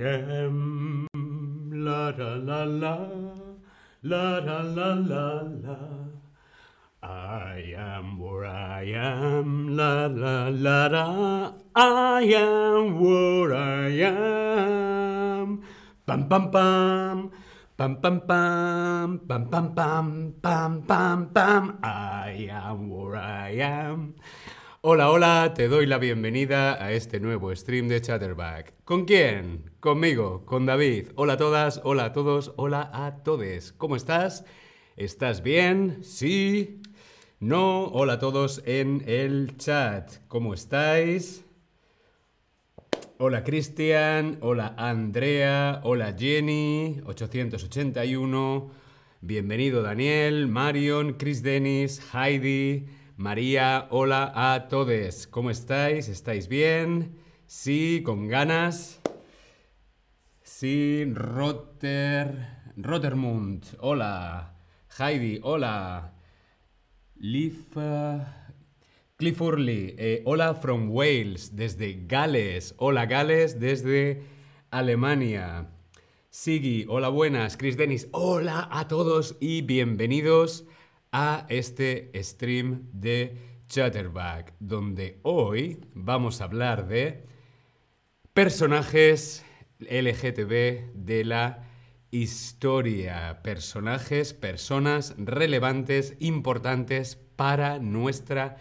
am. La la la la. La la la la la. I am where I am. La la la la. I am where I am. Pam pam pam. Pam pam pam. Pam pam pam. Pam pam pam. I am where I am. Hola, hola, te doy la bienvenida a este nuevo stream de Chatterback. ¿Con quién? Conmigo, con David. Hola a todas, hola a todos, hola a todes. ¿Cómo estás? ¿Estás bien? ¿Sí? ¿No? Hola a todos en el chat. ¿Cómo estáis? Hola Cristian, hola Andrea, hola Jenny, 881. Bienvenido Daniel, Marion, Chris Dennis, Heidi. María, hola a todos. ¿Cómo estáis? ¿Estáis bien? Sí, con ganas. Sí, Rotter, Rottermund, hola. Heidi, hola. Leaf, uh, Cliff Hurley, eh, hola from Wales, desde Gales. Hola Gales, desde Alemania. Sigi, hola buenas. Chris Dennis, hola a todos y bienvenidos a este stream de Chatterback, donde hoy vamos a hablar de personajes LGTB de la historia, personajes, personas relevantes, importantes para nuestra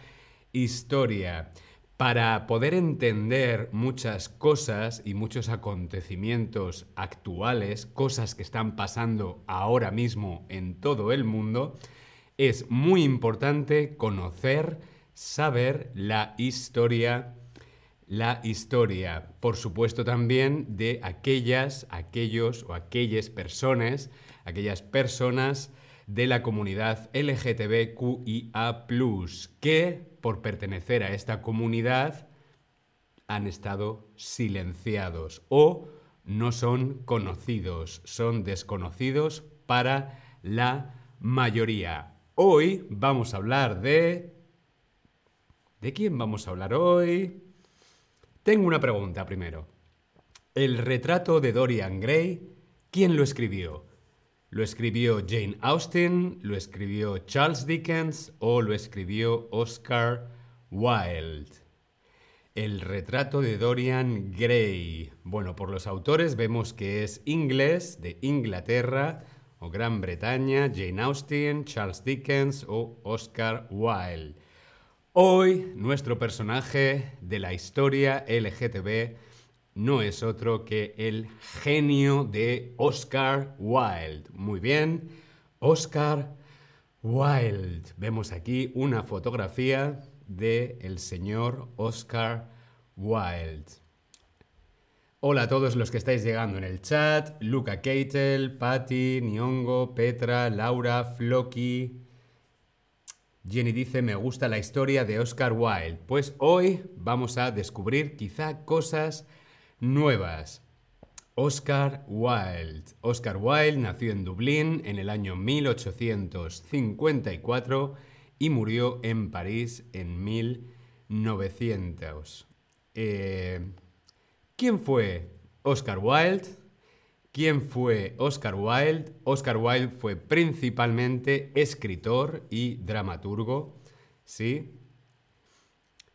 historia. Para poder entender muchas cosas y muchos acontecimientos actuales, cosas que están pasando ahora mismo en todo el mundo, es muy importante conocer, saber la historia, la historia, por supuesto también de aquellas, aquellos o aquellas personas, aquellas personas de la comunidad LGTBQIA+, que por pertenecer a esta comunidad han estado silenciados o no son conocidos, son desconocidos para la mayoría. Hoy vamos a hablar de... ¿De quién vamos a hablar hoy? Tengo una pregunta primero. El retrato de Dorian Gray, ¿quién lo escribió? ¿Lo escribió Jane Austen? ¿Lo escribió Charles Dickens? ¿O lo escribió Oscar Wilde? El retrato de Dorian Gray. Bueno, por los autores vemos que es inglés, de Inglaterra, o Gran Bretaña, Jane Austen, Charles Dickens o Oscar Wilde. Hoy nuestro personaje de la historia LGTB no es otro que el genio de Oscar Wilde. Muy bien, Oscar Wilde. Vemos aquí una fotografía de el señor Oscar Wilde. Hola a todos los que estáis llegando en el chat. Luca Keitel, Patti, Niongo, Petra, Laura, Floki. Jenny dice, me gusta la historia de Oscar Wilde. Pues hoy vamos a descubrir quizá cosas nuevas. Oscar Wilde. Oscar Wilde nació en Dublín en el año 1854 y murió en París en 1900. Eh, ¿Quién fue Oscar Wilde? ¿Quién fue Oscar Wilde? Oscar Wilde fue principalmente escritor y dramaturgo, ¿sí?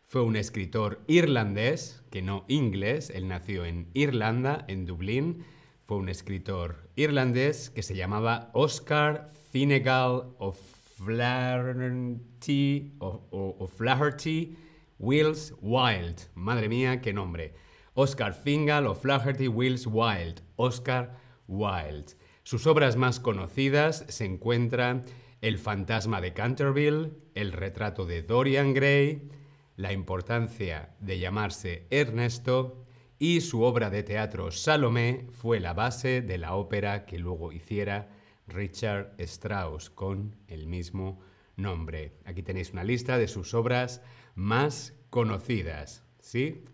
Fue un escritor irlandés, que no inglés, él nació en Irlanda, en Dublín. Fue un escritor irlandés que se llamaba Oscar Finnegal of Flaherty, o Flaherty Wills Wilde. Madre mía, qué nombre. Oscar Fingal o Flaherty Wills Wilde. Oscar Wilde. Sus obras más conocidas se encuentran El fantasma de Canterville, El retrato de Dorian Gray, La importancia de llamarse Ernesto y su obra de teatro Salomé fue la base de la ópera que luego hiciera Richard Strauss con el mismo nombre. Aquí tenéis una lista de sus obras más conocidas, ¿sí?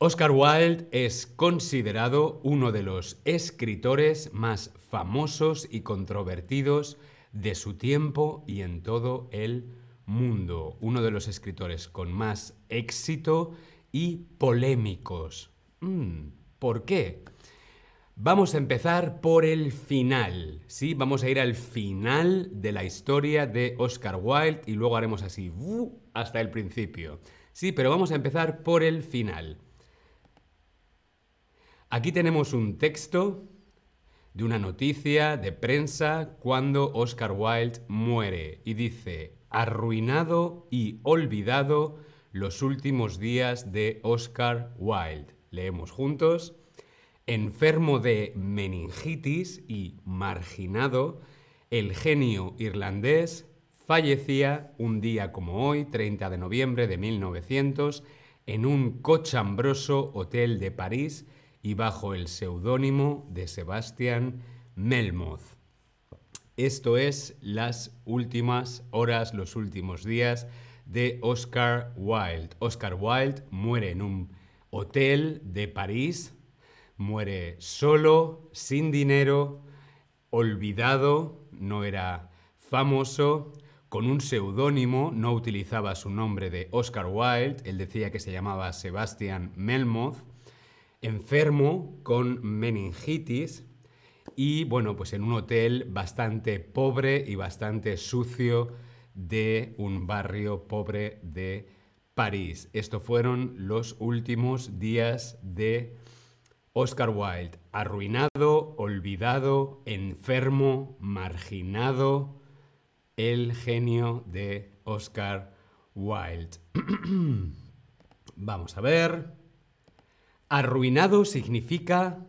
Oscar Wilde es considerado uno de los escritores más famosos y controvertidos de su tiempo y en todo el mundo. Uno de los escritores con más éxito y polémicos. Mm, ¿Por qué? Vamos a empezar por el final, ¿sí? Vamos a ir al final de la historia de Oscar Wilde y luego haremos así, hasta el principio. Sí, pero vamos a empezar por el final. Aquí tenemos un texto de una noticia de prensa cuando Oscar Wilde muere y dice, arruinado y olvidado los últimos días de Oscar Wilde. Leemos juntos enfermo de meningitis y marginado, el genio irlandés fallecía un día como hoy, 30 de noviembre de 1900, en un cochambroso hotel de París y bajo el seudónimo de Sebastian Melmoth. Esto es las últimas horas, los últimos días de Oscar Wilde. Oscar Wilde muere en un hotel de París muere solo, sin dinero, olvidado, no era famoso, con un seudónimo, no utilizaba su nombre de Oscar Wilde, él decía que se llamaba Sebastian Melmoth, enfermo con meningitis y bueno, pues en un hotel bastante pobre y bastante sucio de un barrio pobre de París. Estos fueron los últimos días de Oscar Wilde, arruinado, olvidado, enfermo, marginado, el genio de Oscar Wilde. Vamos a ver. Arruinado significa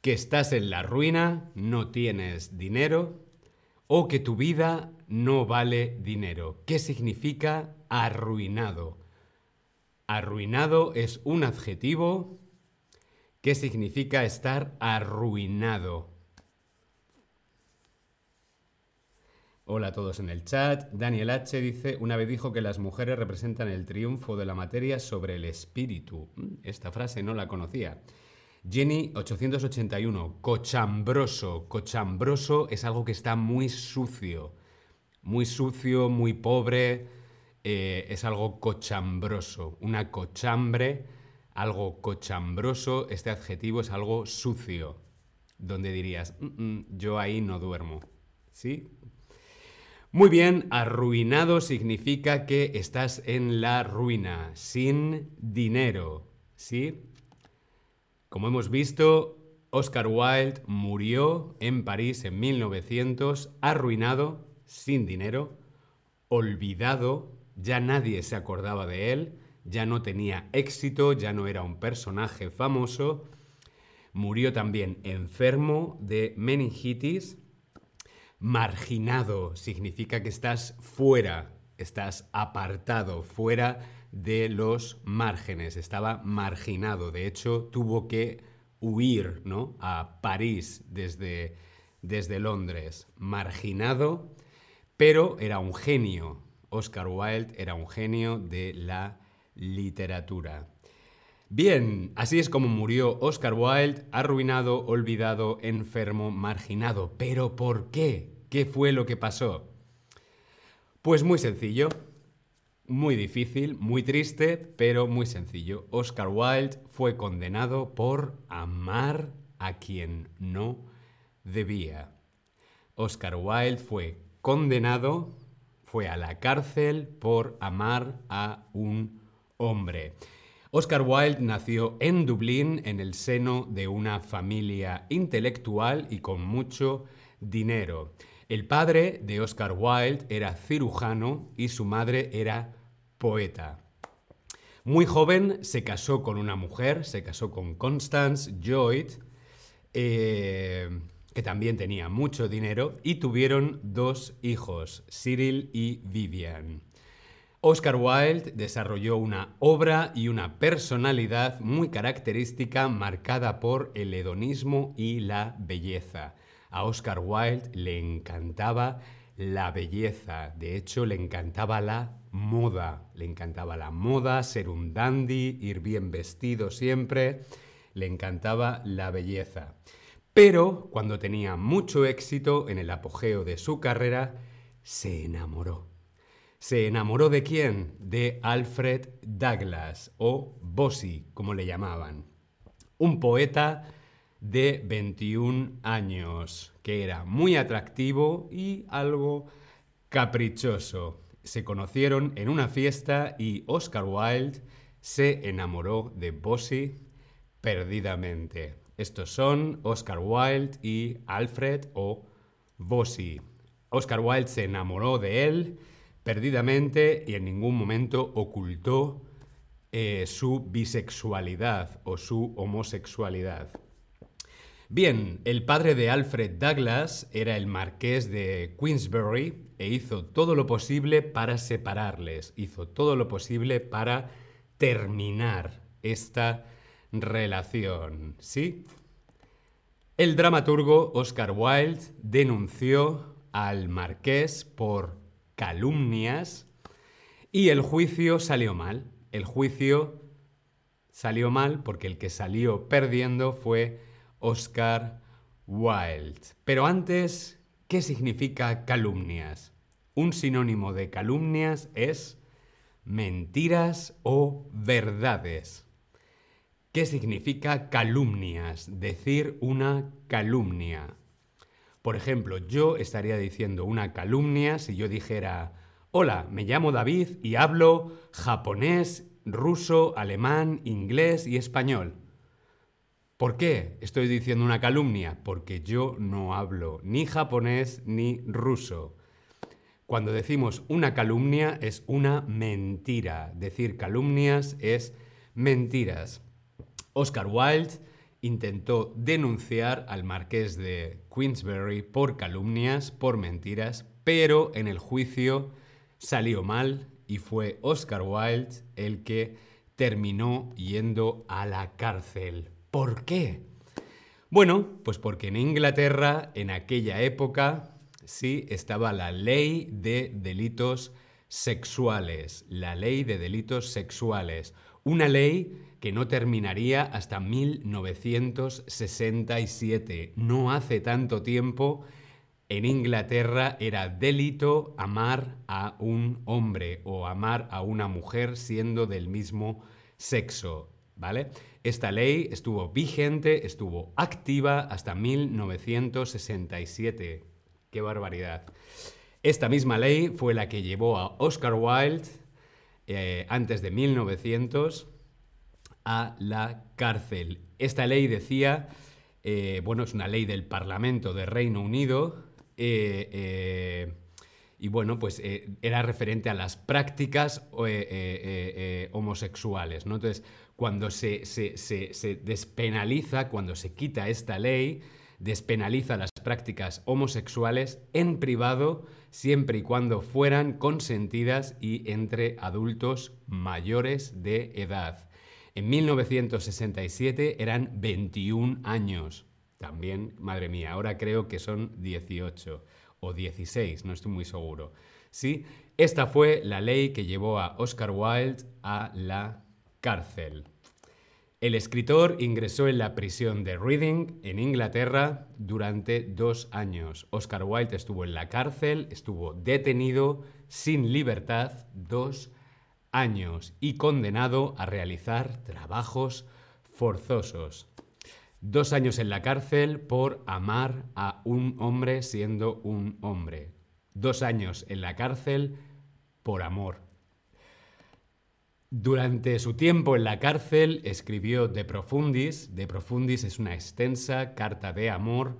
que estás en la ruina, no tienes dinero o que tu vida no vale dinero. ¿Qué significa arruinado? Arruinado es un adjetivo ¿Qué significa estar arruinado? Hola a todos en el chat. Daniel H. dice, una vez dijo que las mujeres representan el triunfo de la materia sobre el espíritu. Mm, esta frase no la conocía. Jenny 881, cochambroso. Cochambroso es algo que está muy sucio. Muy sucio, muy pobre. Eh, es algo cochambroso. Una cochambre algo cochambroso, este adjetivo es algo sucio, donde dirías, mm, mm, yo ahí no duermo. ¿Sí? Muy bien, arruinado significa que estás en la ruina, sin dinero. ¿Sí? Como hemos visto, Oscar Wilde murió en París en 1900, arruinado, sin dinero, olvidado, ya nadie se acordaba de él, ya no tenía éxito, ya no era un personaje famoso. Murió también enfermo de meningitis. Marginado significa que estás fuera, estás apartado, fuera de los márgenes. Estaba marginado. De hecho, tuvo que huir ¿no? a París desde, desde Londres. Marginado, pero era un genio. Oscar Wilde era un genio de la literatura. Bien, así es como murió Oscar Wilde, arruinado, olvidado, enfermo, marginado. ¿Pero por qué? ¿Qué fue lo que pasó? Pues muy sencillo, muy difícil, muy triste, pero muy sencillo. Oscar Wilde fue condenado por amar a quien no debía. Oscar Wilde fue condenado, fue a la cárcel por amar a un hombre. Oscar Wilde nació en Dublín en el seno de una familia intelectual y con mucho dinero. El padre de Oscar Wilde era cirujano y su madre era poeta. Muy joven se casó con una mujer, se casó con Constance Lloyd, eh, que también tenía mucho dinero, y tuvieron dos hijos, Cyril y Vivian. Oscar Wilde desarrolló una obra y una personalidad muy característica marcada por el hedonismo y la belleza. A Oscar Wilde le encantaba la belleza, de hecho le encantaba la moda, le encantaba la moda, ser un dandy, ir bien vestido siempre, le encantaba la belleza. Pero cuando tenía mucho éxito en el apogeo de su carrera, se enamoró. ¿Se enamoró de quién? De Alfred Douglas, o Bossy, como le llamaban. Un poeta de 21 años, que era muy atractivo y algo caprichoso. Se conocieron en una fiesta y Oscar Wilde se enamoró de Bossy perdidamente. Estos son Oscar Wilde y Alfred o Bossy. Oscar Wilde se enamoró de él perdidamente y en ningún momento ocultó eh, su bisexualidad o su homosexualidad. Bien, el padre de Alfred Douglas era el marqués de Queensberry e hizo todo lo posible para separarles, hizo todo lo posible para terminar esta relación, ¿sí? El dramaturgo Oscar Wilde denunció al marqués por calumnias y el juicio salió mal. El juicio salió mal porque el que salió perdiendo fue Oscar Wilde. Pero antes, ¿qué significa calumnias? Un sinónimo de calumnias es mentiras o verdades. ¿Qué significa calumnias? Decir una calumnia. Por ejemplo, yo estaría diciendo una calumnia si yo dijera, hola, me llamo David y hablo japonés, ruso, alemán, inglés y español. ¿Por qué estoy diciendo una calumnia? Porque yo no hablo ni japonés ni ruso. Cuando decimos una calumnia es una mentira. Decir calumnias es mentiras. Oscar Wilde intentó denunciar al marqués de Queensberry por calumnias, por mentiras, pero en el juicio salió mal y fue Oscar Wilde el que terminó yendo a la cárcel ¿Por qué? Bueno, pues porque en Inglaterra, en aquella época, sí estaba la ley de delitos sexuales, la ley de delitos sexuales, una ley que no terminaría hasta 1967. No hace tanto tiempo, en Inglaterra era delito amar a un hombre o amar a una mujer siendo del mismo sexo. Esta ley estuvo vigente, estuvo activa hasta 1967. ¡Qué barbaridad! Esta misma ley fue la que llevó a Oscar Wilde, eh, antes de 1900, a la cárcel. Esta ley decía, eh, bueno, es una ley del Parlamento de Reino Unido, eh, y bueno, pues era referente a las prácticas homosexuales, ¿no? Entonces, cuando se, despenaliza, cuando se quita esta ley, despenaliza las prácticas homosexuales en privado siempre y cuando fueran consentidas y entre adultos mayores de edad. En 1967 eran 21 años. También, madre mía, ahora creo que son 18 o 16, no estoy muy seguro. ¿Sí? Esta fue la ley que llevó a Oscar Wilde a la cárcel. El escritor ingresó en la prisión de Reading, en Inglaterra, durante dos años. Oscar Wilde estuvo en la cárcel, estuvo detenido, sin libertad, dos años y condenado a realizar trabajos forzosos. Dos años en la cárcel por amar a un hombre siendo un hombre. Dos años en la cárcel por amor. Durante su tiempo en la cárcel escribió De Profundis. De Profundis es una extensa carta de amor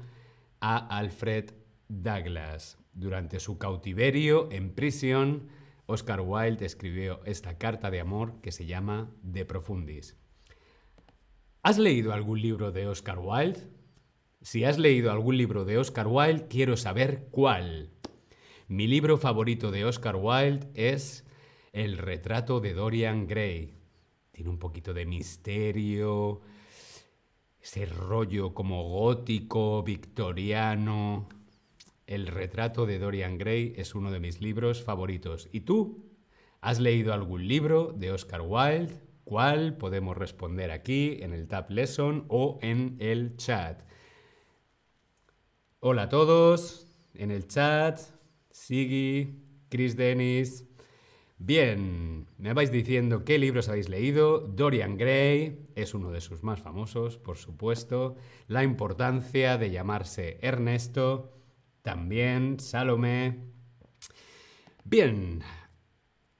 a Alfred Douglas. Durante su cautiverio en prisión, Oscar Wilde escribió esta carta de amor que se llama De Profundis. ¿Has leído algún libro de Oscar Wilde? Si has leído algún libro de Oscar Wilde, quiero saber cuál. Mi libro favorito de Oscar Wilde es el retrato de Dorian Gray. Tiene un poquito de misterio, ese rollo como gótico, victoriano. El retrato de Dorian Gray es uno de mis libros favoritos. ¿Y tú? ¿Has leído algún libro de Oscar Wilde? ¿Cuál? Podemos responder aquí en el Tab Lesson o en el chat. Hola a todos, en el chat, Sigi, Chris Dennis, Bien, me vais diciendo qué libros habéis leído. Dorian Gray es uno de sus más famosos, por supuesto. La importancia de llamarse Ernesto. También Salomé. Bien,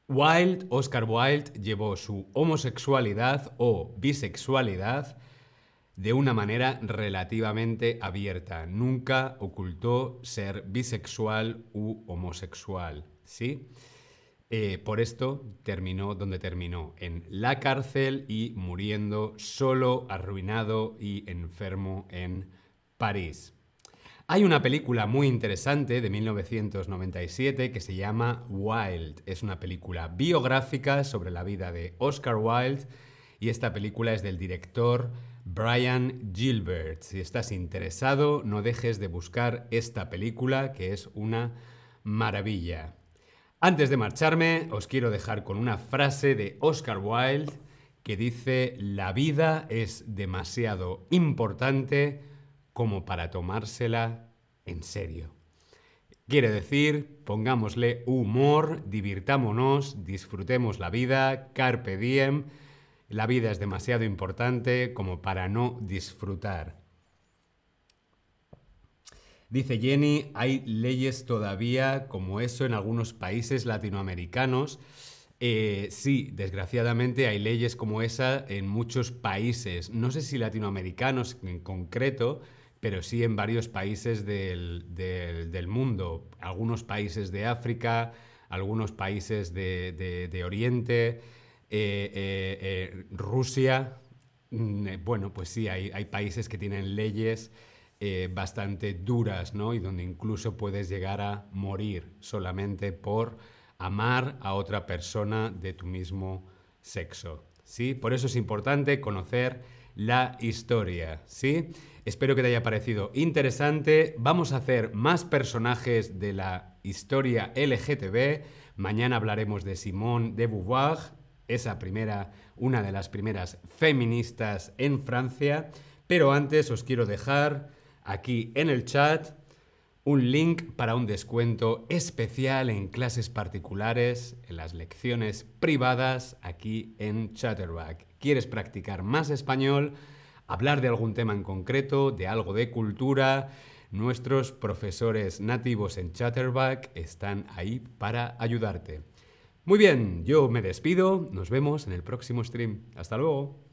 Wilde, Oscar Wilde, llevó su homosexualidad o bisexualidad de una manera relativamente abierta. Nunca ocultó ser bisexual u homosexual, ¿sí? Eh, por esto terminó donde terminó, en la cárcel y muriendo solo, arruinado y enfermo en París. Hay una película muy interesante de 1997 que se llama Wild. Es una película biográfica sobre la vida de Oscar Wilde y esta película es del director Brian Gilbert. Si estás interesado, no dejes de buscar esta película que es una maravilla. Antes de marcharme, os quiero dejar con una frase de Oscar Wilde que dice, la vida es demasiado importante como para tomársela en serio. Quiere decir, pongámosle humor, divirtámonos, disfrutemos la vida, carpe diem. La vida es demasiado importante como para no disfrutar. Dice Jenny, hay leyes todavía como eso en algunos países latinoamericanos. Eh, sí, desgraciadamente hay leyes como esa en muchos países. No sé si latinoamericanos en concreto, pero sí en varios países del, mundo, algunos países de África, algunos países de, Oriente, eh, eh, Rusia. Mm, bueno, pues sí, hay países que tienen leyes bastante duras, ¿no? Y donde incluso puedes llegar a morir solamente por amar a otra persona de tu mismo sexo. ¿Sí? Por eso es importante conocer la historia, ¿sí? Espero que te haya parecido interesante. Vamos a hacer más personajes de la historia LGTB. Mañana hablaremos de Simone de Beauvoir, esa primera, una de las primeras feministas en Francia. Pero antes os quiero dejar aquí en el chat un link para un descuento especial en clases particulares, en las lecciones privadas aquí en Chatterback. ¿Quieres practicar más español? hablar de algún tema en concreto, de algo de cultura. Nuestros profesores nativos en Chatterback están ahí para ayudarte. Muy bien, yo me despido, nos vemos en el próximo stream. Hasta luego.